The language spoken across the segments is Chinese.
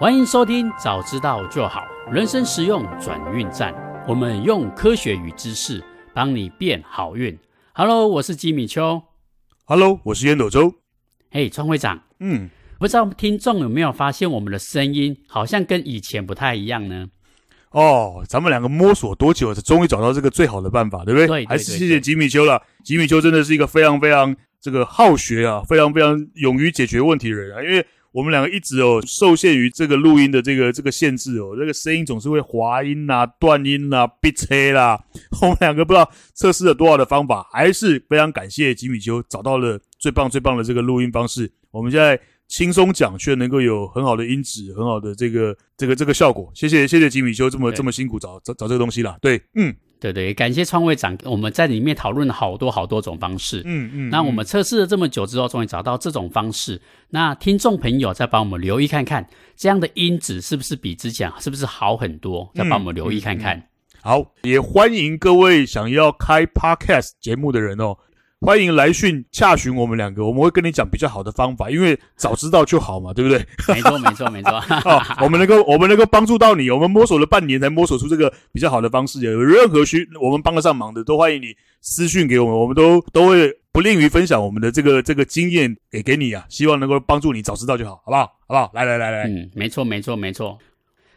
欢迎收听，早知道就好，人生实用转运站。我们用科学与知识帮你变好运。Hello，我是吉米秋。Hello，我是烟斗周。嘿，川会长，嗯，不知道听众有没有发现我们的声音好像跟以前不太一样呢？哦，咱们两个摸索多久，才终于找到这个最好的办法，对不对？对，对，对，对，还是谢谢吉米秋了。吉米秋真的是一个非常非常这个好学啊，非常非常勇于解决问题的人啊。因为我们两个一直哦受限于这个录音的这个这个限制哦，这个声音总是会滑音呐、啊、断音呐、啊、逼车啦。我们两个不知道测试了多少的方法，还是非常感谢吉米修找到了最棒最棒的这个录音方式。我们现在。轻松讲却能够有很好的音质，很好的这个这个这个效果。谢谢谢谢吉米修这么这么辛苦找找找这个东西啦。对，嗯，对对，感谢创会长，我们在里面讨论了好多好多种方式。嗯嗯。那我们测试了这么久之后，终于找到这种方式。那听众朋友再帮我们留意看看，这样的音质是不是比之前是不是好很多？再帮我们留意看看。嗯嗯嗯、好，也欢迎各位想要开 Podcast 节目的人哦。欢迎来讯洽询我们两个，我们会跟你讲比较好的方法，因为早知道就好嘛，对不对？没错，没错，没错。啊，我们能够，我们能够帮助到你，我们摸索了半年才摸索出这个比较好的方式。有任何需我们帮得上忙的，都欢迎你私讯给我们，我们都都会不吝于分享我们的这个这个经验给给你啊，希望能够帮助你早知道就好，好不好？好不好？来来来来，嗯，没错，没错，没错。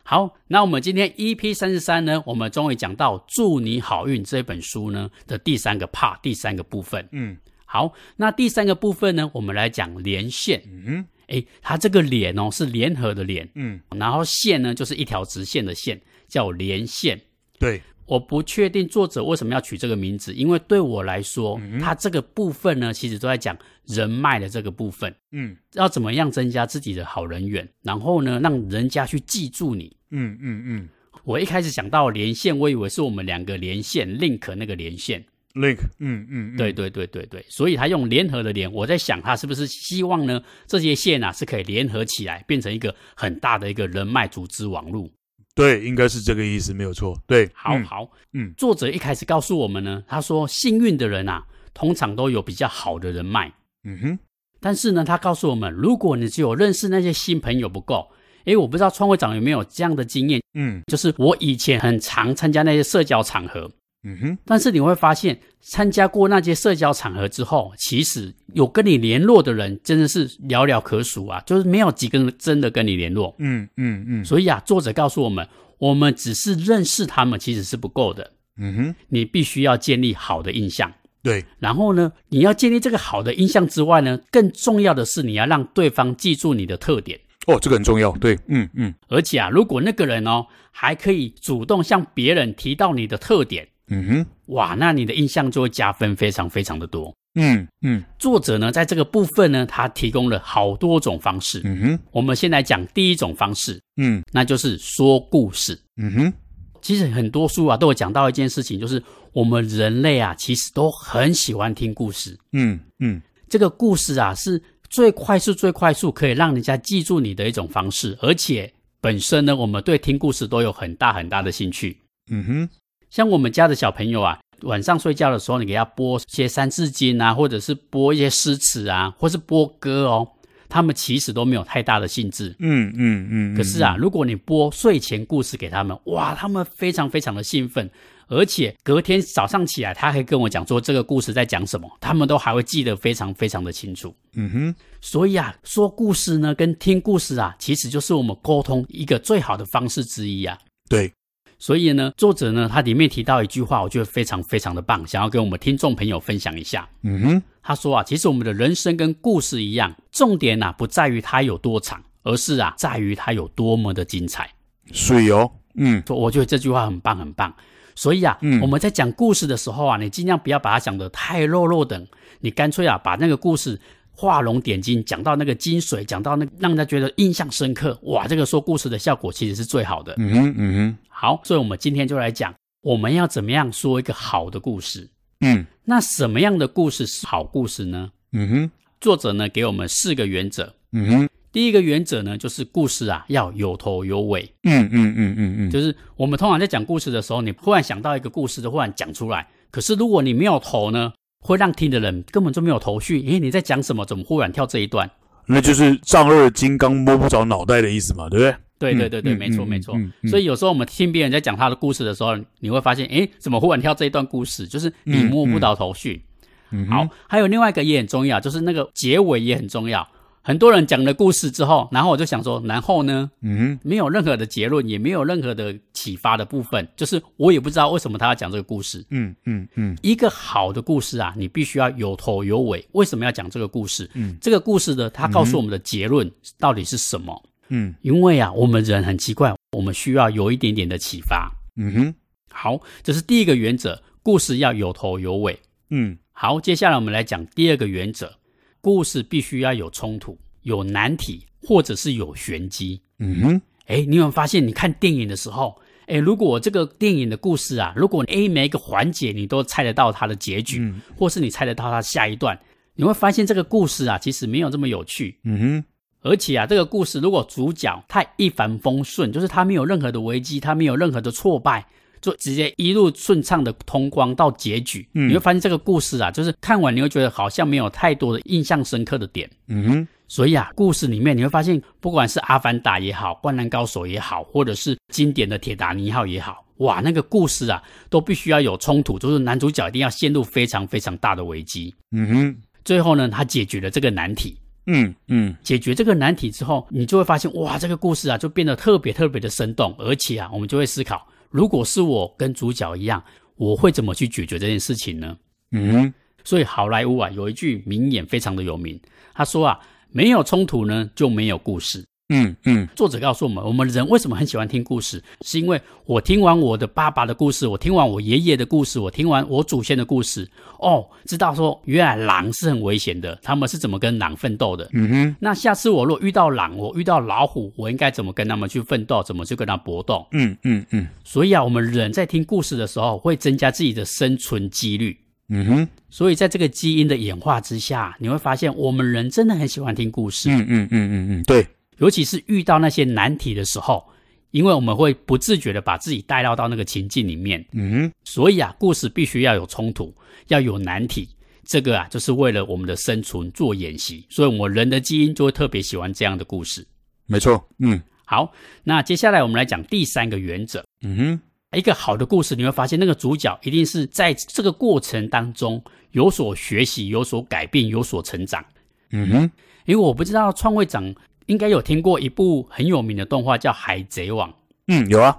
好，那我们今天 EP 三十三呢，我们终于讲到《祝你好运》这本书呢的第三个 part，第三个部分。嗯，好，那第三个部分呢，我们来讲连线。嗯，诶，它这个连哦是联合的连，嗯，然后线呢就是一条直线的线，叫连线。对，我不确定作者为什么要取这个名字，因为对我来说，嗯，它这个部分呢，其实都在讲人脉的这个部分。嗯，要怎么样增加自己的好人缘，然后呢，让人家去记住你。嗯嗯嗯，我一开始想到连线，我以为是我们两个连线 link 那个连线 link，嗯嗯，对对对对对，所以他用联合的联，我在想他是不是希望呢这些线啊是可以联合起来，变成一个很大的一个人脉组织网络。对，应该是这个意思，没有错。对，好好，嗯，作者一开始告诉我们呢，他说幸运的人啊，通常都有比较好的人脉。嗯哼，但是呢，他告诉我们，如果你只有认识那些新朋友不够。诶，我不知道创会长有没有这样的经验，嗯，就是我以前很常参加那些社交场合，嗯哼，但是你会发现，参加过那些社交场合之后，其实有跟你联络的人真的是寥寥可数啊，就是没有几个人真的跟你联络，嗯嗯嗯，所以啊，作者告诉我们，我们只是认识他们其实是不够的，嗯哼，你必须要建立好的印象，对，然后呢，你要建立这个好的印象之外呢，更重要的是你要让对方记住你的特点。哦，这个很重要，对，嗯嗯，而且啊，如果那个人哦，还可以主动向别人提到你的特点，嗯哼，哇，那你的印象就会加分非常非常的多。嗯嗯，作者呢，在这个部分呢，他提供了好多种方式。嗯哼，我们先来讲第一种方式，嗯，那就是说故事。嗯哼，其实很多书啊都有讲到一件事情，就是我们人类啊，其实都很喜欢听故事。嗯嗯，这个故事啊是。最快速、最快速可以让人家记住你的一种方式，而且本身呢，我们对听故事都有很大很大的兴趣。嗯哼，像我们家的小朋友啊，晚上睡觉的时候，你给他播些三字经啊，或者是播一些诗词啊，或是播歌哦，他们其实都没有太大的兴致。嗯嗯嗯。可是啊，如果你播睡前故事给他们，哇，他们非常非常的兴奋。而且隔天早上起来，他还跟我讲说这个故事在讲什么，他们都还会记得非常非常的清楚。嗯哼，所以啊，说故事呢，跟听故事啊，其实就是我们沟通一个最好的方式之一啊。对，所以呢，作者呢，他里面提到一句话，我觉得非常非常的棒，想要跟我们听众朋友分享一下。嗯哼，他说啊，其实我们的人生跟故事一样，重点啊不在于它有多长，而是啊在于它有多么的精彩。水哦，嗯，我觉得这句话很棒很棒。所以啊，嗯，我们在讲故事的时候啊，你尽量不要把它讲得太肉肉等，你干脆啊，把那个故事画龙点睛，讲到那个精髓，讲到那个让人家觉得印象深刻，哇，这个说故事的效果其实是最好的。嗯哼，嗯哼。好，所以我们今天就来讲，我们要怎么样说一个好的故事。嗯，那什么样的故事是好故事呢？嗯哼，作者呢给我们四个原则。嗯哼。第一个原则呢，就是故事啊要有头有尾。嗯嗯嗯嗯嗯，就是我们通常在讲故事的时候，你忽然想到一个故事，就忽然讲出来。可是如果你没有头呢，会让听的人根本就没有头绪。诶，你在讲什么？怎么忽然跳这一段？那就是丈二金刚摸不着脑袋的意思嘛，对不对？对对对对，嗯没错没错。所以有时候我们听别人在讲他的故事的时候，你会发现，诶，怎么忽然跳这一段故事？就是你摸不着头绪。嗯、好，还有另外一个也很重要，就是那个结尾也很重要。很多人讲了故事之后，然后我就想说，然后呢？嗯哼，没有任何的结论，也没有任何的启发的部分，就是我也不知道为什么他要讲这个故事。嗯嗯嗯，一个好的故事啊，你必须要有头有尾。为什么要讲这个故事？嗯，这个故事呢，它告诉我们的结论到底是什么？嗯，因为啊，我们人很奇怪，我们需要有一点点的启发。嗯哼，好，这是第一个原则，故事要有头有尾。嗯，好，接下来我们来讲第二个原则。故事必须要有冲突、有难题，或者是有玄机。嗯哼，哎，你有没有发现？你看电影的时候，哎，如果这个电影的故事啊，如果 A 每一个环节你都猜得到它的结局，嗯、或是你猜得到它下一段，你会发现这个故事啊，其实没有这么有趣。嗯哼，而且啊，这个故事如果主角太一帆风顺，就是他没有任何的危机，他没有任何的挫败。就直接一路顺畅的通关到结局，嗯，你会发现这个故事啊，就是看完你会觉得好像没有太多的印象深刻的点，嗯哼。所以啊，故事里面你会发现，不管是《阿凡达》也好，《灌篮高手》也好，或者是经典的《铁达尼号》也好，哇，那个故事啊，都必须要有冲突，就是男主角一定要陷入非常非常大的危机，嗯哼。最后呢，他解决了这个难题，嗯嗯。解决这个难题之后，你就会发现，哇，这个故事啊，就变得特别特别的生动，而且啊，我们就会思考。如果是我跟主角一样，我会怎么去解决这件事情呢？嗯，所以好莱坞啊有一句名言非常的有名，他说啊，没有冲突呢就没有故事。嗯嗯，作者告诉我们，我们人为什么很喜欢听故事？是因为我听完我的爸爸的故事，我听完我爷爷的故事，我听完我祖先的故事，哦，知道说原来狼是很危险的，他们是怎么跟狼奋斗的。嗯哼，那下次我若遇到狼，我遇到老虎，我应该怎么跟他们去奋斗？怎么去跟他搏斗？嗯嗯嗯。所以啊，我们人在听故事的时候，会增加自己的生存几率。嗯哼，所以在这个基因的演化之下，你会发现我们人真的很喜欢听故事。嗯嗯嗯嗯嗯，对。尤其是遇到那些难题的时候，因为我们会不自觉的把自己带到到那个情境里面，嗯哼，所以啊，故事必须要有冲突，要有难题，这个啊，就是为了我们的生存做演习，所以我们人的基因就会特别喜欢这样的故事。没错，嗯，好，那接下来我们来讲第三个原则，嗯哼，一个好的故事，你会发现那个主角一定是在这个过程当中有所学习、有所改变、有所成长，嗯哼，因为我不知道创会长。应该有听过一部很有名的动画叫《海贼王》。嗯，有啊。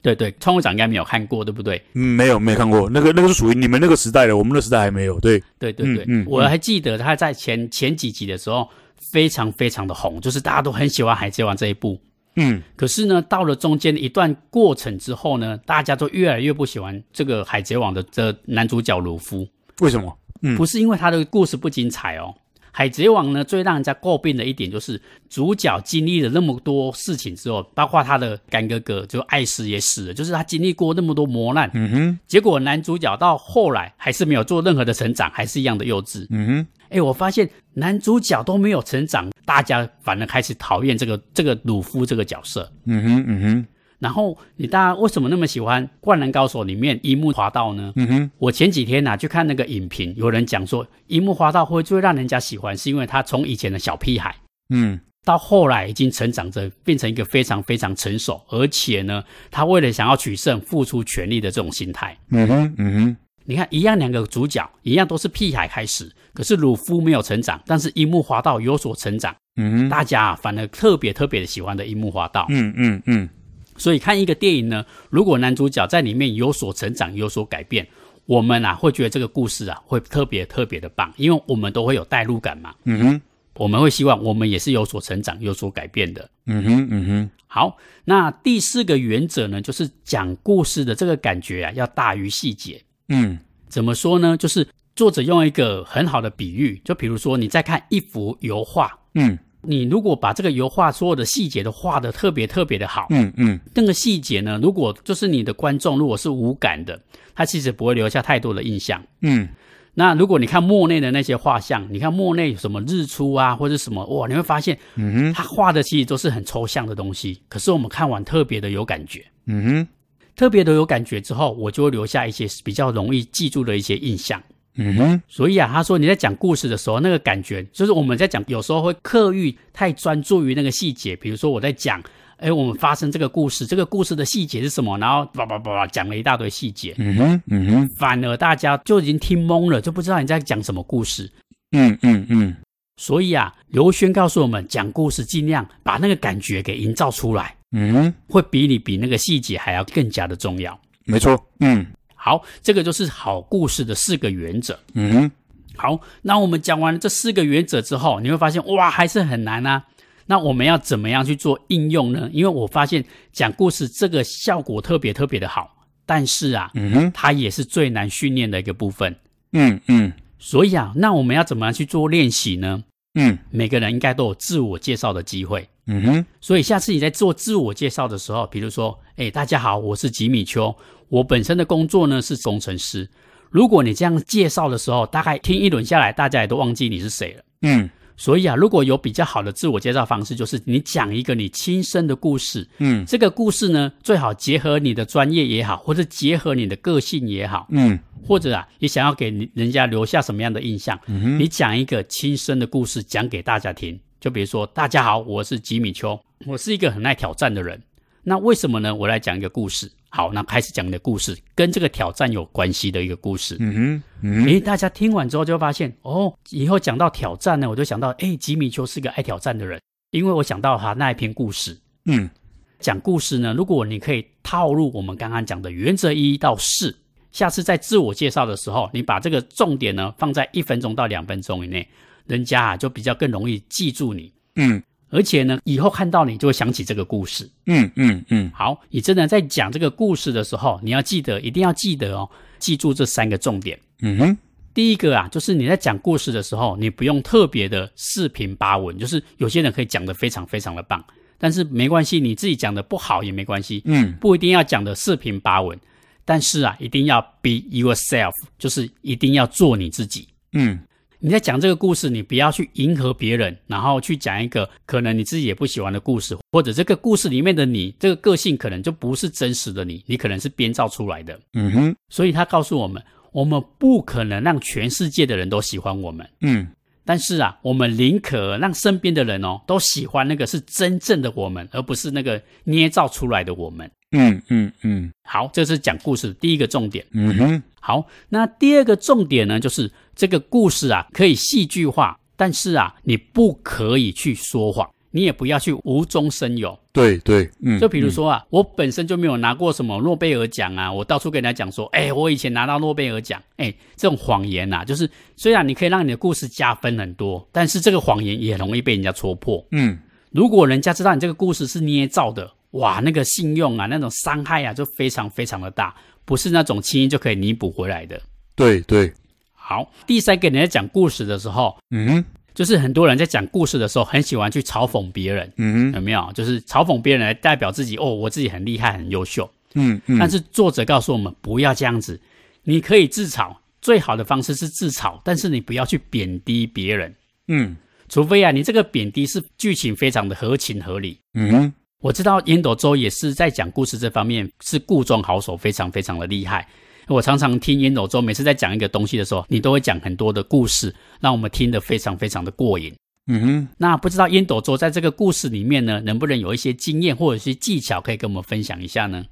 对对，创会长应该没有看过，对不对？嗯，没有，没有看过。那个那个是属于你们那个时代的，我们那个时代还没有。对，对对对。嗯，嗯，我还记得他在前前几集的时候非常非常的红，就是大家都很喜欢《海贼王》这一部。嗯。可是呢，到了中间一段过程之后呢，大家都越来越不喜欢这个《海贼王》的这男主角鲁夫。为什么？嗯，不是因为他的故事不精彩哦。海贼王呢，最让人家诟病的一点就是主角经历了那么多事情之后，包括他的干哥哥就艾斯也死了，就是他经历过那么多磨难，嗯哼，结果男主角到后来还是没有做任何的成长，还是一样的幼稚，嗯哼，哎，我发现男主角都没有成长，大家反而开始讨厌这个这个鲁夫这个角色，嗯哼，嗯哼。然后你大家为什么那么喜欢《灌篮高手》里面樱木花道呢？嗯哼，我前几天呐、啊、去看那个影评，有人讲说樱木花道会最让人家喜欢，是因为他从以前的小屁孩，嗯，到后来已经成长着变成一个非常非常成熟，而且呢，他为了想要取胜，付出全力的这种心态。嗯哼，嗯哼，你看一样两个主角一样都是屁孩开始，可是鲁夫没有成长，但是樱木花道有所成长。嗯哼，大家反而特别特别的喜欢的樱木花道。嗯嗯嗯。所以看一个电影呢，如果男主角在里面有所成长、有所改变，我们啊会觉得这个故事啊会特别特别的棒，因为我们都会有代入感嘛。嗯哼，我们会希望我们也是有所成长、有所改变的。嗯哼，嗯哼。好，那第四个原则呢，就是讲故事的这个感觉啊要大于细节。嗯，怎么说呢？就是作者用一个很好的比喻，就比如说你在看一幅油画。嗯。你如果把这个油画所有的细节都画的特别特别的好，嗯嗯，那个细节呢，如果就是你的观众如果是无感的，他其实不会留下太多的印象，嗯。那如果你看莫内的那些画像，你看莫内有什么日出啊，或者什么哇，你会发现，嗯哼，他画的其实都是很抽象的东西，可是我们看完特别的有感觉，嗯哼，特别的有感觉之后，我就会留下一些比较容易记住的一些印象。嗯哼，所以啊，他说你在讲故事的时候，那个感觉就是我们在讲，有时候会刻意太专注于那个细节。比如说我在讲，哎，我们发生这个故事，这个故事的细节是什么？然后叭叭叭叭讲了一大堆细节。嗯哼，嗯哼，反而大家就已经听懵了，就不知道你在讲什么故事。嗯嗯嗯。所以啊，刘轩告诉我们，讲故事尽量把那个感觉给营造出来。嗯哼，会比你比那个细节还要更加的重要。没错。嗯。好，这个就是好故事的四个原则。嗯哼。好，那我们讲完了这四个原则之后，你会发现哇，还是很难啊。那我们要怎么样去做应用呢？因为我发现讲故事这个效果特别特别的好，但是啊，嗯哼，它也是最难训练的一个部分。嗯嗯。所以啊，那我们要怎么样去做练习呢？嗯，每个人应该都有自我介绍的机会。嗯哼。所以下次你在做自我介绍的时候，比如说，哎，大家好，我是吉米秋，我本身的工作呢是工程师。如果你这样介绍的时候，大概听一轮下来，大家也都忘记你是谁了。嗯，所以啊，如果有比较好的自我介绍方式，就是你讲一个你亲身的故事。嗯，这个故事呢，最好结合你的专业也好，或者结合你的个性也好。嗯，或者啊，你想要给人家留下什么样的印象？嗯哼，你讲一个亲身的故事讲给大家听。就比如说，大家好，我是吉米丘，我是一个很爱挑战的人。那为什么呢？我来讲一个故事。好，那开始讲你的故事，跟这个挑战有关系的一个故事。嗯哼，嗯，诶，大家听完之后就会发现，哦，以后讲到挑战呢，我就想到，诶，吉米丘是个爱挑战的人，因为我想到他那一篇故事。嗯，讲故事呢，如果你可以套入我们刚刚讲的原则一到四，下次在自我介绍的时候，你把这个重点呢放在一分钟到两分钟以内，人家啊就比较更容易记住你。嗯。而且呢，以后看到你就会想起这个故事。嗯嗯嗯。好，你真的在讲这个故事的时候，你要记得，一定要记得哦，记住这三个重点。嗯哼。第一个啊，就是你在讲故事的时候，你不用特别的四平八稳，就是有些人可以讲的非常非常的棒，但是没关系，你自己讲的不好也没关系。嗯。不一定要讲的四平八稳，但是啊，一定要 be yourself，就是一定要做你自己。嗯。你在讲这个故事，你不要去迎合别人，然后去讲一个可能你自己也不喜欢的故事，或者这个故事里面的你，这个个性可能就不是真实的你，你可能是编造出来的。嗯哼。所以他告诉我们，我们不可能让全世界的人都喜欢我们。嗯。但是啊，我们宁可让身边的人哦都喜欢那个是真正的我们，而不是那个捏造出来的我们。嗯嗯嗯。好，这是讲故事的第一个重点。嗯哼。好，那第二个重点呢，就是这个故事啊，可以戏剧化，但是啊，你不可以去说谎，你也不要去无中生有。对对，嗯，就比如说啊，嗯、我本身就没有拿过什么诺贝尔奖啊，我到处跟人家讲说，哎，我以前拿到诺贝尔奖，哎，这种谎言呐、啊，就是虽然你可以让你的故事加分很多，但是这个谎言也容易被人家戳破。嗯，如果人家知道你这个故事是捏造的，哇，那个信用啊，那种伤害啊，就非常非常的大。不是那种轻易就可以弥补回来的。对对，好。第三个，人在讲故事的时候，嗯，就是很多人在讲故事的时候，很喜欢去嘲讽别人，嗯，有没有？就是嘲讽别人来代表自己，哦，我自己很厉害，很优秀，嗯嗯。但是作者告诉我们，不要这样子。你可以自嘲，最好的方式是自嘲，但是你不要去贬低别人，嗯，除非啊，你这个贬低是剧情非常的合情合理，嗯。我知道烟斗周也是在讲故事这方面是故中好手，非常非常的厉害。我常常听烟斗周每次在讲一个东西的时候，你都会讲很多的故事，让我们听得非常非常的过瘾。嗯哼，那不知道烟斗周在这个故事里面呢，能不能有一些经验或者是技巧可以跟我们分享一下呢？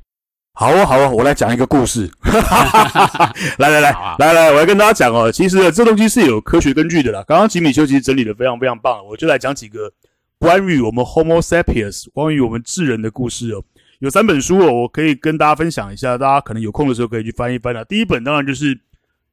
好啊，好啊，我来讲一个故事。来 来来，啊、来来，我来跟大家讲哦，其实这东西是有科学根据的啦。刚刚吉米修其实整理的非常非常棒，我就来讲几个。关于我们 Homo sapiens，关于我们智人的故事哦，有三本书哦，我可以跟大家分享一下，大家可能有空的时候可以去翻一翻啊。第一本当然就是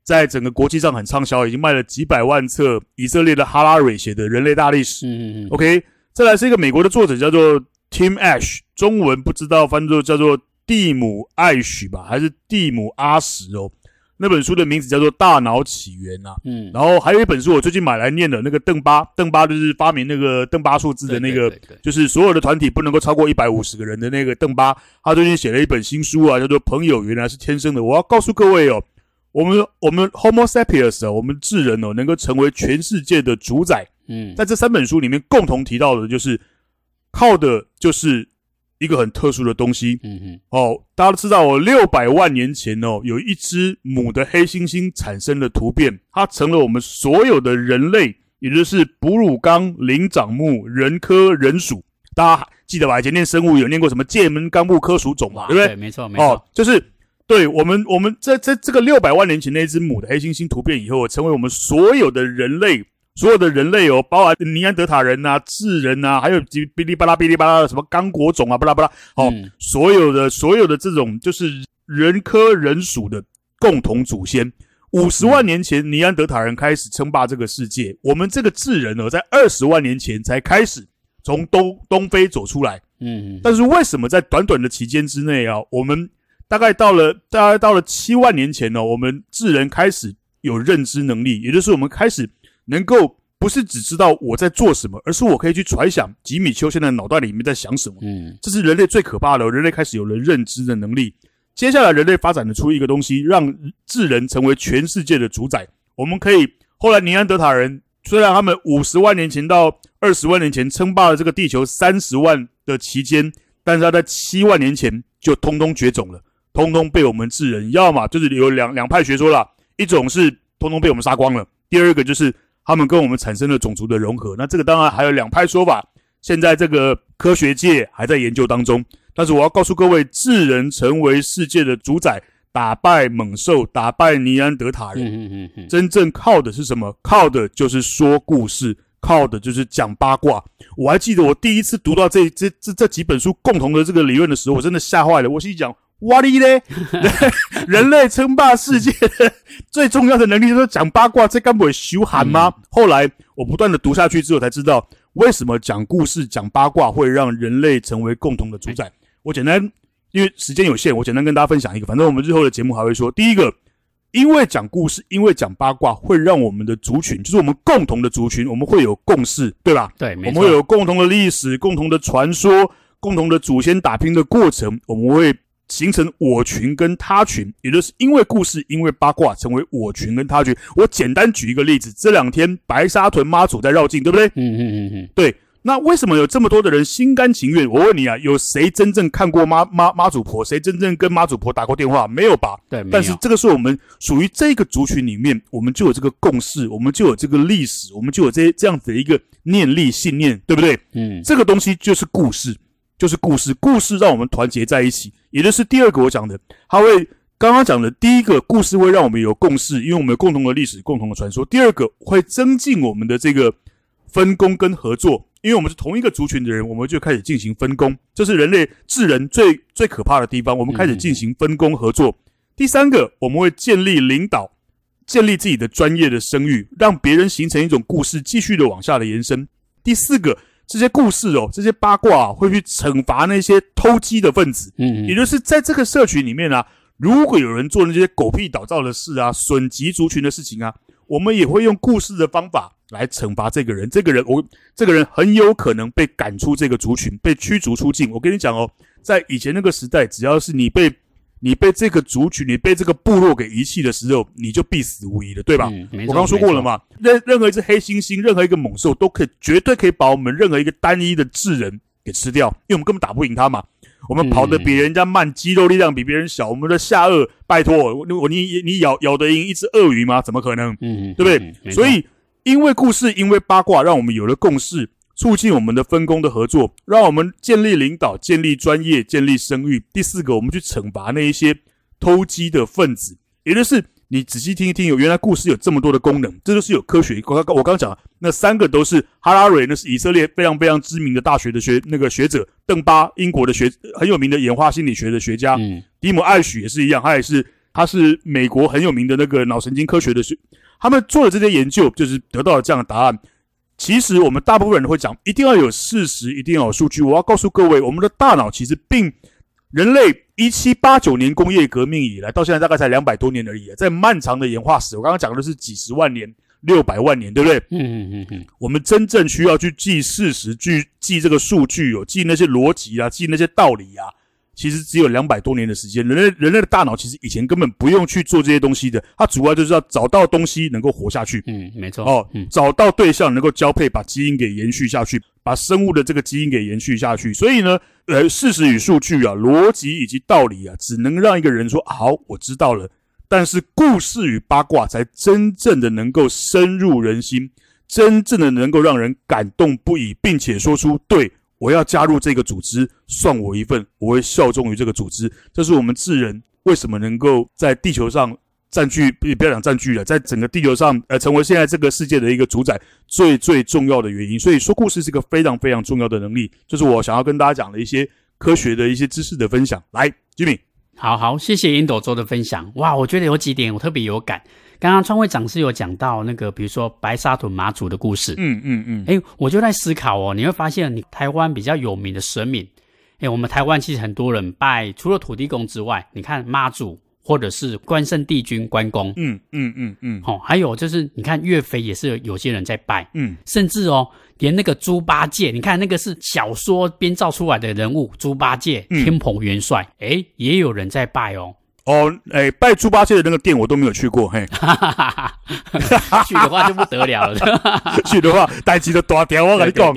在整个国际上很畅销，已经卖了几百万册，以色列的哈拉瑞写的《人类大历史》。嗯嗯。OK，再来是一个美国的作者叫做 Tim Ash，中文不知道翻作叫做蒂姆艾许吧，还是蒂姆阿什哦。那本书的名字叫做《大脑起源》啊，嗯，然后还有一本书我最近买来念的，那个邓巴，邓巴就是发明那个邓巴数字的那个，就是所有的团体不能够超过一百五十个人的那个邓巴，他最近写了一本新书啊，叫做《朋友原来是天生的》。我要告诉各位哦，我们我们 Homo sapiens 啊，我们智人哦，能够成为全世界的主宰，嗯，在这三本书里面共同提到的就是靠的就是。一个很特殊的东西，嗯哼，哦，大家都知道哦，六百万年前哦，有一只母的黑猩猩产生了突变，它成了我们所有的人类，也就是哺乳纲灵长目人科人属。大家记得吧？以前念生物有念过什么界门纲目科属种嘛，对不对？对，没错，没错。哦，就是对我们，我们在在这个六百万年前那只母的黑猩猩突变以后，成为我们所有的人类，所有的人类哦，包含尼安德塔人呐、智人呐，还有哔哩吧啦、哔哩吧啦的什么刚果种啊，巴拉巴拉，哦，嗯、所有的所有的这种就是人科人属的共同祖先。五十万年前，尼安德塔人开始称霸这个世界。我们这个智人呢，在二十万年前才开始从东东非走出来。嗯，但是为什么在短短的期间之内啊，我们大概到了大概到了七万年前呢，我们智人开始有认知能力，也就是我们开始能够不是只知道我在做什么，而是我可以去揣想吉米丘现在脑袋里面在想什么。嗯，这是人类最可怕的，人类开始有了认知的能力。接下来，人类发展的出一个东西，让智人成为全世界的主宰。我们可以，后来尼安德塔人虽然他们五十万年前到二十万年前称霸了这个地球三十万的期间，但是他在七万年前就通通绝种了，通通被我们智人，要么就是有两两派学说啦，一种是通通被我们杀光了，第二个就是他们跟我们产生了种族的融合。那这个当然还有两派说法，现在这个科学界还在研究当中。但是我要告诉各位，智人成为世界的主宰，打败猛兽，打败尼安德塔人，嗯嗯嗯嗯，真正靠的是什么？靠的就是说故事，靠的就是讲八卦。我还记得我第一次读到这这这这几本书共同的这个理论的时候，我真的吓坏了。我心讲，哇哩嘞，人类称霸世界的最重要的能力就是讲八卦，这根本羞喊吗？嗯、后来我不断的读下去之后，才知道为什么讲故事、讲八卦会让人类成为共同的主宰。我简单，因为时间有限，我简单跟大家分享一个。反正我们日后的节目还会说，第一个，因为讲故事，因为讲八卦，会让我们的族群，就是我们共同的族群，我们会有共识，对吧？对，我们会有共同的历史、共同的传说、共同的祖先打拼的过程，我们会形成我群跟他群，也就是因为故事，因为八卦，成为我群跟他群。我简单举一个例子，这两天白沙屯妈祖在绕境，对不对？嗯嗯嗯嗯，对。那为什么有这么多的人心甘情愿？我问你啊，有谁真正看过妈妈妈祖婆？谁真正跟妈祖婆打过电话？没有吧？对。但是这个是我们属于这个族群里面，我们就有这个共识，我们就有这个历史，我们就有这这样子的一个念力信念，对不对？嗯，这个东西就是故事，就是故事，故事让我们团结在一起，也就是第二个我讲的，他会刚刚讲的第一个故事会让我们有共识，因为我们有共同的历史、共同的传说。第二个会增进我们的这个分工跟合作。因为我们是同一个族群的人，我们就开始进行分工，这是人类智人最最可怕的地方。我们开始进行分工合作。嗯、第三个，我们会建立领导，建立自己的专业的声誉，让别人形成一种故事，继续的往下的延伸。第四个，这些故事哦，这些八卦、啊、会去惩罚那些偷鸡的分子。嗯，也就是在这个社群里面啊，如果有人做那些狗屁倒灶的事啊，损及族群的事情啊，我们也会用故事的方法。来惩罚这个人，这个人我这个人很有可能被赶出这个族群，被驱逐出境。我跟你讲哦，在以前那个时代，只要是你被你被这个族群、你被这个部落给遗弃的时候，你就必死无疑了，对吧？嗯、我刚刚说过了嘛，任任何一只黑猩猩、任何一个猛兽都可以绝对可以把我们任何一个单一的智人给吃掉，因为我们根本打不赢他嘛。我们跑得比人家慢，肌肉力量比别人小，我们的下颚，拜托我你你你咬咬得赢一只鳄鱼吗？怎么可能？嗯，对不对？嗯、所以。因为故事，因为八卦，让我们有了共识，促进我们的分工的合作，让我们建立领导、建立专业、建立声誉。第四个，我们去惩罚那一些偷鸡的分子。也就是你仔细听一听，有原来故事有这么多的功能，这就是有科学。我刚我刚讲那三个都是哈拉瑞，那是以色列非常非常知名的大学的学那个学者，邓巴英国的学很有名的演化心理学的学家，嗯，迪姆艾许也是一样，他也是他是美国很有名的那个脑神经科学的学。他们做的这些研究，就是得到了这样的答案。其实我们大部分人会讲，一定要有事实，一定要有数据。我要告诉各位，我们的大脑其实并人类一七八九年工业革命以来，到现在大概才两百多年而已。在漫长的演化史，我刚刚讲的是几十万年、六百万年，对不对？嗯嗯嗯嗯。我们真正需要去记事实、去记这个数据哦，记那些逻辑啊，记那些道理啊。其实只有两百多年的时间，人类人类的大脑其实以前根本不用去做这些东西的，它主要就是要找到东西能够活下去。嗯，没错。哦，嗯，找到对象能够交配，把基因给延续下去，把生物的这个基因给延续下去。所以呢，呃，事实与数据啊，逻辑以及道理啊，只能让一个人说好，我知道了。但是故事与八卦才真正的能够深入人心，真正的能够让人感动不已，并且说出对。我要加入这个组织，算我一份，我会效忠于这个组织。这是我们智人为什么能够在地球上占据，不不要讲占据了，在整个地球上，呃，成为现在这个世界的一个主宰，最最重要的原因。所以说故事是一个非常非常重要的能力，就是我想要跟大家讲的一些科学的一些知识的分享。来，Jimmy，好好，谢谢烟朵做的分享。哇，我觉得有几点我特别有感。刚刚川会长是有讲到那个，比如说白沙屯妈祖的故事，嗯嗯嗯，哎、嗯嗯，我就在思考哦，你会发现，你台湾比较有名的神明，哎，我们台湾其实很多人拜，除了土地公之外，你看妈祖或者是关圣帝君关公，嗯嗯嗯嗯，哦，还有就是你看岳飞也是有些人在拜，嗯，甚至哦，连那个猪八戒，你看那个是小说编造出来的人物，猪八戒天蓬元帅，哎、嗯，也有人在拜哦。哦，哎，拜猪八戒的那个店我都没有去过，嘿，去的话就不得了了，去的话带几个大条，我跟你讲，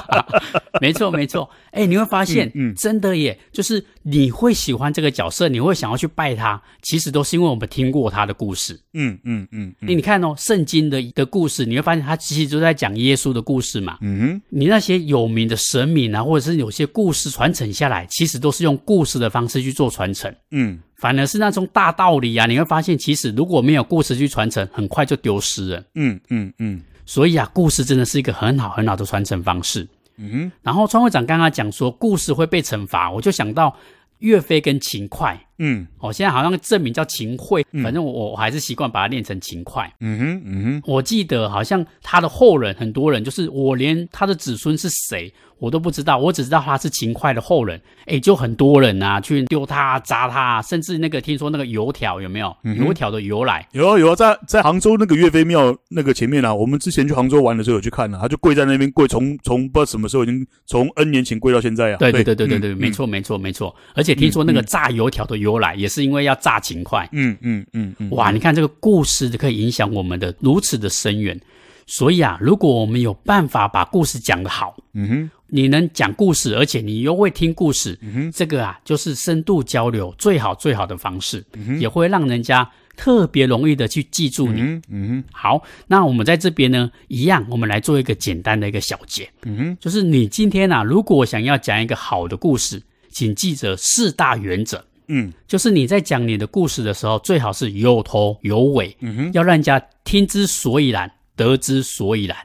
没错没错，哎，你会发现，嗯，嗯。真的耶，就是你会喜欢这个角色，你会想要去拜他，其实都是因为我们听过他的故事，嗯嗯嗯，你、嗯、你看哦，圣经的的故事，你会发现他其实都在讲耶稣的故事嘛，嗯哼，你那些有名的神明啊，或者是有些故事传承下来，其实都是用故事的方式去做传承，嗯。反而是那种大道理啊，你会发现，其实如果没有故事去传承，很快就丢失了。嗯嗯嗯。所以啊，故事真的是一个很好很好的传承方式。嗯哼。然后川会长刚刚讲说，故事会被惩罚，我就想到岳飞跟秦桧。嗯。哦，现在好像证明叫秦桧，反正我我还是习惯把它念成秦桧。嗯哼嗯哼。我记得好像他的后人很多人，就是我连他的子孙是谁。我都不知道，我只知道他是秦桧的后人。哎，就很多人啊，去丢他、砸他，甚至那个听说那个油条有没有？嗯、油条的由来有啊有啊，在在杭州那个岳飞庙那个前面啊，我们之前去杭州玩的时候有去看啊，他就跪在那边跪，从从不知道什么时候已经从 N 年前跪到现在啊。对对对对对对，没错没错没错。而且听说那个炸油条的由来也是因为要炸勤快。嗯嗯嗯嗯。哇，你看这个故事可以影响我们的如此的深远。所以啊，如果我们有办法把故事讲得好，嗯哼。你能讲故事，而且你又会听故事，嗯哼，这个啊就是深度交流最好最好的方式，也会让人家特别容易的去记住你。嗯，嗯哼，好，那我们在这边呢，一样，我们来做一个简单的一个小结，嗯哼，就是你今天啊，如果想要讲一个好的故事，请记着四大原则，嗯，就是你在讲你的故事的时候，最好是有头有尾，嗯哼，要让人家听之所以然，得之所以然。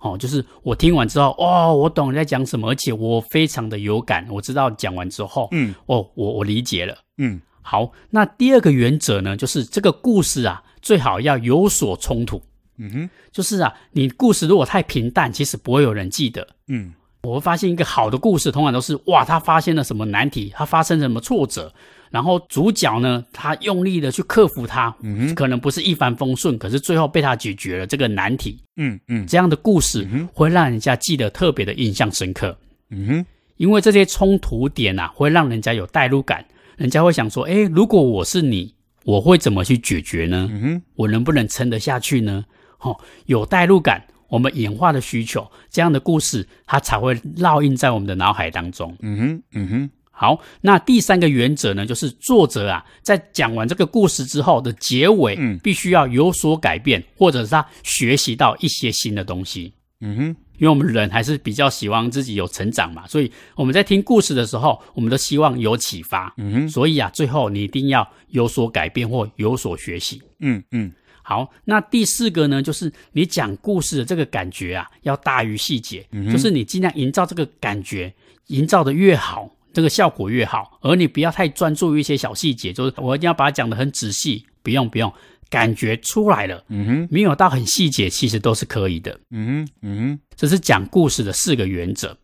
哦，就是我听完之后，哦，我懂你在讲什么，而且我非常的有感。我知道讲完之后，嗯，哦，我我理解了，嗯，好。那第二个原则呢，就是这个故事啊，最好要有所冲突。嗯哼，就是啊，你故事如果太平淡，其实不会有人记得。嗯，我会发现一个好的故事，通常都是哇，他发现了什么难题，他发生了什么挫折。然后主角呢，他用力的去克服它，嗯，可能不是一帆风顺，可是最后被他解决了这个难题，嗯嗯，这样的故事嗯会让人家记得特别的印象深刻，嗯哼，因为这些冲突点啊，会让人家有代入感，人家会想说，诶，如果我是你，我会怎么去解决呢？嗯哼，我能不能撑得下去呢？哦，有代入感，我们演化的需求，这样的故事它才会烙印在我们的脑海当中，嗯哼，嗯哼。好，那第三个原则呢，就是作者啊，在讲完这个故事之后的结尾，嗯，必须要有所改变，或者是他学习到一些新的东西。嗯哼，因为我们人还是比较希望自己有成长嘛，所以我们在听故事的时候，我们都希望有启发。嗯哼，所以啊，最后你一定要有所改变或有所学习。嗯嗯，好，那第四个呢，就是你讲故事的这个感觉啊，要大于细节，嗯，就是你尽量营造这个感觉，营造的越好。这个效果越好，而你不要太专注于一些小细节，就是我一定要把它讲得很仔细，不用不用，感觉出来了，嗯哼，没有到很细节，其实都是可以的，嗯哼，嗯哼，这是讲故事的四个原则。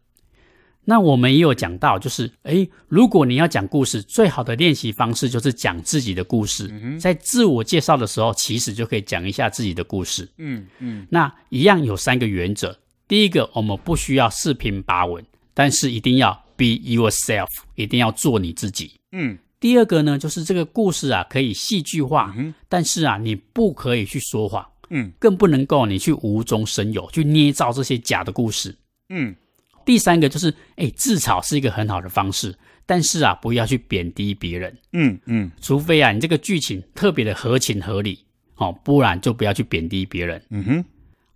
那我们也有讲到，就是诶，如果你要讲故事，最好的练习方式就是讲自己的故事，嗯，在自我介绍的时候，其实就可以讲一下自己的故事，嗯嗯，那一样有三个原则，第一个，我们不需要四平八稳，但是一定要。Be yourself，一定要做你自己。嗯，第二个呢，就是这个故事啊，可以戏剧化，嗯，但是啊，你不可以去说谎，嗯，更不能够你去无中生有，去捏造这些假的故事。嗯，第三个就是，哎，自嘲是一个很好的方式，但是啊，不要去贬低别人。嗯嗯，除非啊，你这个剧情特别的合情合理，哦，不然就不要去贬低别人。嗯哼。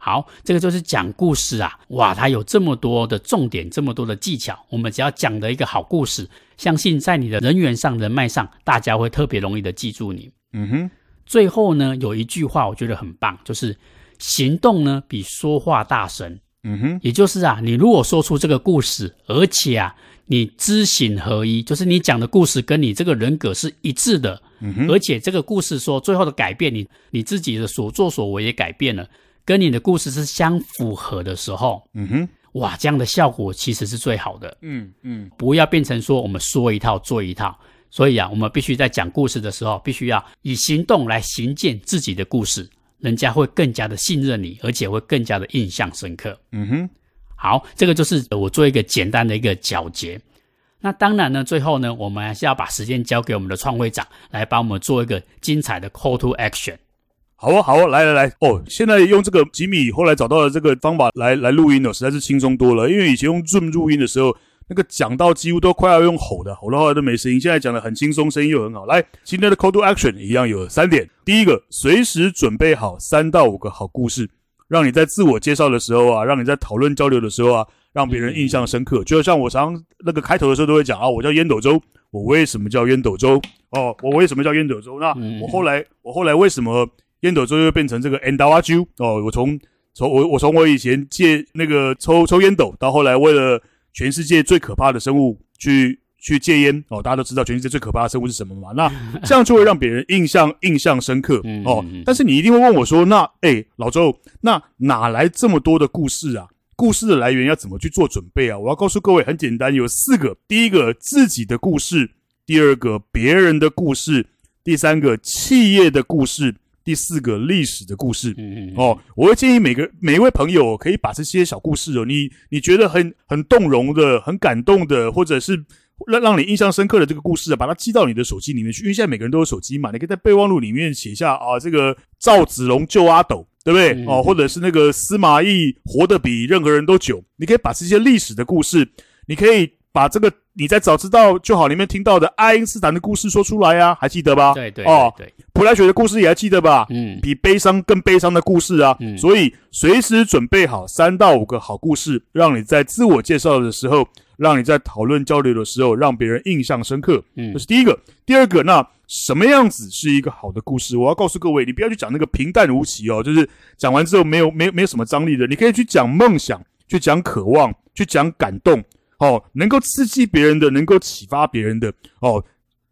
好，这个就是讲故事啊，哇，它有这么多的重点，这么多的技巧。我们只要讲的一个好故事，相信在你的人缘上、人脉上，大家会特别容易的记住你。嗯哼。最后呢，有一句话我觉得很棒，就是行动呢比说话大声。嗯哼。也就是啊，你如果说出这个故事，而且啊，你知行合一，就是你讲的故事跟你这个人格是一致的。嗯哼。而且这个故事说最后的改变，你你自己的所作所为也改变了。跟你的故事是相符合的时候，嗯哼，哇，这样的效果其实是最好的。嗯嗯，不要变成说我们说一套做一套。所以啊，我们必须在讲故事的时候，必须要以行动来行践自己的故事，人家会更加的信任你，而且会更加的印象深刻。嗯哼，好，这个就是我做一个简单的一个总结。那当然呢，最后呢，我们还是要把时间交给我们的创会长来帮我们做一个精彩的 call to action。好哦，好哦，来来来，哦，现在用这个吉米后来找到的这个方法来来录音呢，实在是轻松多了。因为以前用 Zoom 录音的时候，那个讲到几乎都快要用吼的，吼到后来都没声音。现在讲的很轻松，声音又很好。来，今天的 Call to Action 一样有三点。第一个，随时准备好三到五个好故事，让你在自我介绍的时候啊，让你在讨论交流的时候啊，让别人印象深刻。就像我常那个开头的时候都会讲啊，我叫烟斗周，我为什么叫烟斗周？哦，我为什么叫烟斗周？那我后来，我后来为什么？烟斗周又变成这个 Andawaju 哦，我从从我我从我以前戒那个抽抽烟斗，到后来为了全世界最可怕的生物去去戒烟哦，大家都知道全世界最可怕的生物是什么嘛？那 这样就会让别人印象印象深刻哦。但是你一定会问我说，那诶老周，那哪来这么多的故事啊？故事的来源要怎么去做准备啊？我要告诉各位，很简单，有四个：第一个自己的故事，第二个别人的故事，第三个企业的故事。第四个历史的故事哦，我会建议每个每一位朋友可以把这些小故事哦，你你觉得很很动容的、很感动的，或者是让让你印象深刻的这个故事啊，把它记到你的手机里面去。因为现在每个人都有手机嘛，你可以在备忘录里面写下啊，这个赵子龙救阿斗，对不对？哦，或者是那个司马懿活得比任何人都久，你可以把这些历史的故事，你可以。把这个你在早知道就好里面听到的爱因斯坦的故事说出来呀、啊，还记得吧？对对，对哦，对，普莱雪的故事也还记得吧？嗯，比悲伤更悲伤的故事啊。嗯，所以随时准备好三到五个好故事，让你在自我介绍的时候，让你在讨论交流的时候，让别人印象深刻。嗯，这是第一个。第二个，那什么样子是一个好的故事？我要告诉各位，你不要去讲那个平淡无奇哦，就是讲完之后没有没有没有什么张力的。你可以去讲梦想，去讲渴望，去讲感动。哦，能够刺激别人的，能够启发别人的哦。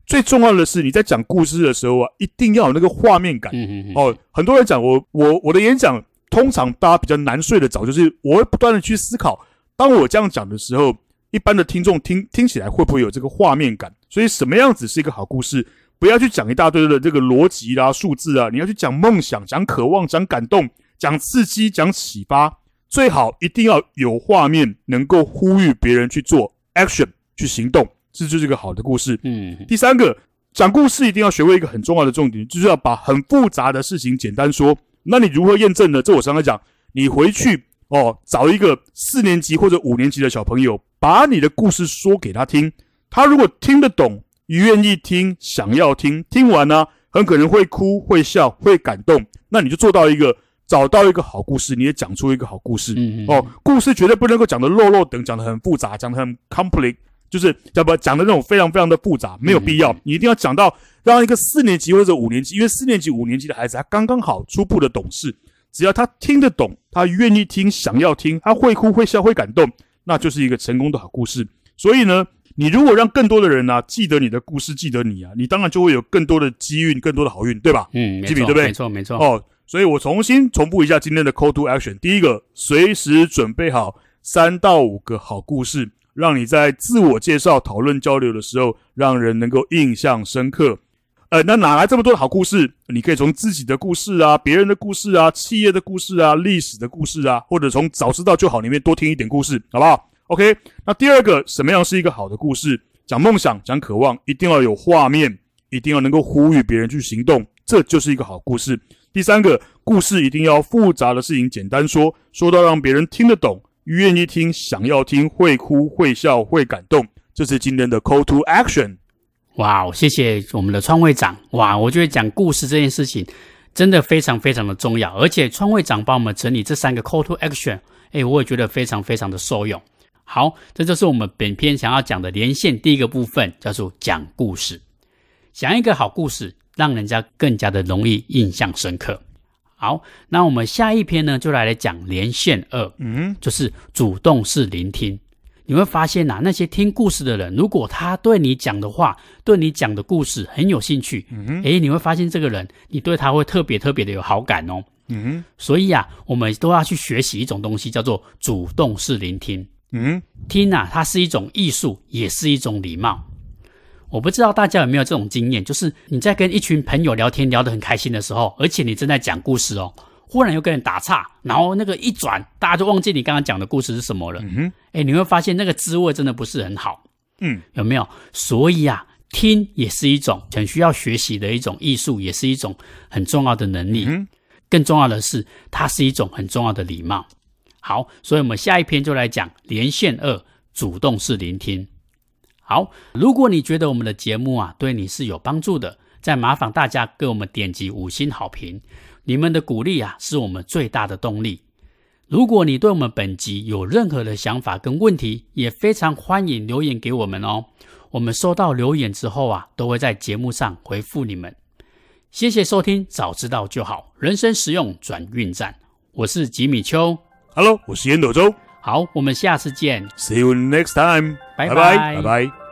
最重要的是，你在讲故事的时候啊，一定要有那个画面感。嗯嗯哦，很多人讲我我我的演讲，通常大家比较难睡得着，就是我会不断的去思考，当我这样讲的时候，一般的听众听听起来会不会有这个画面感？所以什么样子是一个好故事？不要去讲一大堆的这个逻辑啦、数字啊，你要去讲梦想、讲渴望、讲感动、讲刺激、讲启发。最好一定要有画面，能够呼吁别人去做 action 去行动，这就是一个好的故事。嗯，第三个，讲故事一定要学会一个很重要的重点，就是要把很复杂的事情简单说。那你如何验证呢？这我常常讲，你回去哦，找一个四年级或者五年级的小朋友，把你的故事说给他听。他如果听得懂，愿意听，想要听，听完呢，很可能会哭、会笑、会感动。那你就做到一个。找到一个好故事，你也讲出一个好故事。嗯嗯哦，故事绝对不能够讲的落落等，讲的很复杂，讲的很 complete，就是讲不讲的那种非常非常的复杂，没有必要。你一定要讲到让一个四年级或者五年级，因为四年级五年级的孩子他刚刚好初步的懂事，只要他听得懂，他愿意听，想要听，他会哭会笑会感动，那就是一个成功的好故事。所以呢，你如果让更多的人呢、啊、记得你的故事，记得你啊，你当然就会有更多的机运，更多的好运，对吧？嗯，吉米对不对？没错没错。哦。所以我重新重复一下今天的 call to action。第一个，随时准备好三到五个好故事，让你在自我介绍、讨论交流的时候，让人能够印象深刻。呃，那哪来这么多的好故事？你可以从自己的故事啊、别人的故事啊、企业的故事啊、历史的故事啊，或者从早知道就好里面多听一点故事，好不好？OK。那第二个，什么样是一个好的故事？讲梦想、讲渴望，一定要有画面，一定要能够呼吁别人去行动，这就是一个好故事。第三个故事一定要复杂的事情简单说，说到让别人听得懂、愿意听、想要听、会哭、会笑、会感动。这是今天的 Call to Action。哇，谢谢我们的创会长。哇，我觉得讲故事这件事情。真的非常非常的重要。而且创会长帮我们整理这三个 call to action，哎，我也觉得非常非常的受用。好，这就是我们本篇想要讲的连线第一个部分，叫做讲故事。讲一个好故事，让人家更加的容易印象深刻。好，那我们下一篇呢，就来来讲连线二，嗯，就是主动式聆听。你会发现呐、啊，那些听故事的人，如果他对你讲的话，对你讲的故事很有兴趣，嗯哼，诶，你会发现这个人，你对他会特别特别的有好感哦，嗯哼。所以啊，我们都要去学习一种东西，叫做主动式聆听。嗯，听啊，它是一种艺术，也是一种礼貌。我不知道大家有没有这种经验，就是你在跟一群朋友聊天聊得很开心的时候，而且你正在讲故事哦。忽然又跟人打岔，然后那个一转，大家就忘记你刚刚讲的故事是什么了。嗯哼，哎，你会发现那个滋味真的不是很好。嗯，有没有？所以啊，听也是一种很需要学习的一种艺术，也是一种很重要的能力。嗯，更重要的是，它是一种很重要的礼貌。好，所以我们下一篇就来讲连线二，主动式聆听。好，如果你觉得我们的节目啊对你是有帮助的，再麻烦大家给我们点击五星好评。你们的鼓励啊，是我们最大的动力。如果你对我们本集有任何的想法跟问题，也非常欢迎留言给我们哦。我们收到留言之后啊，都会在节目上回复你们。谢谢收听，早知道就好，人生实用转运站。我是吉米秋，Hello，我是烟斗周。好，我们下次见。See you next time。拜拜，拜拜。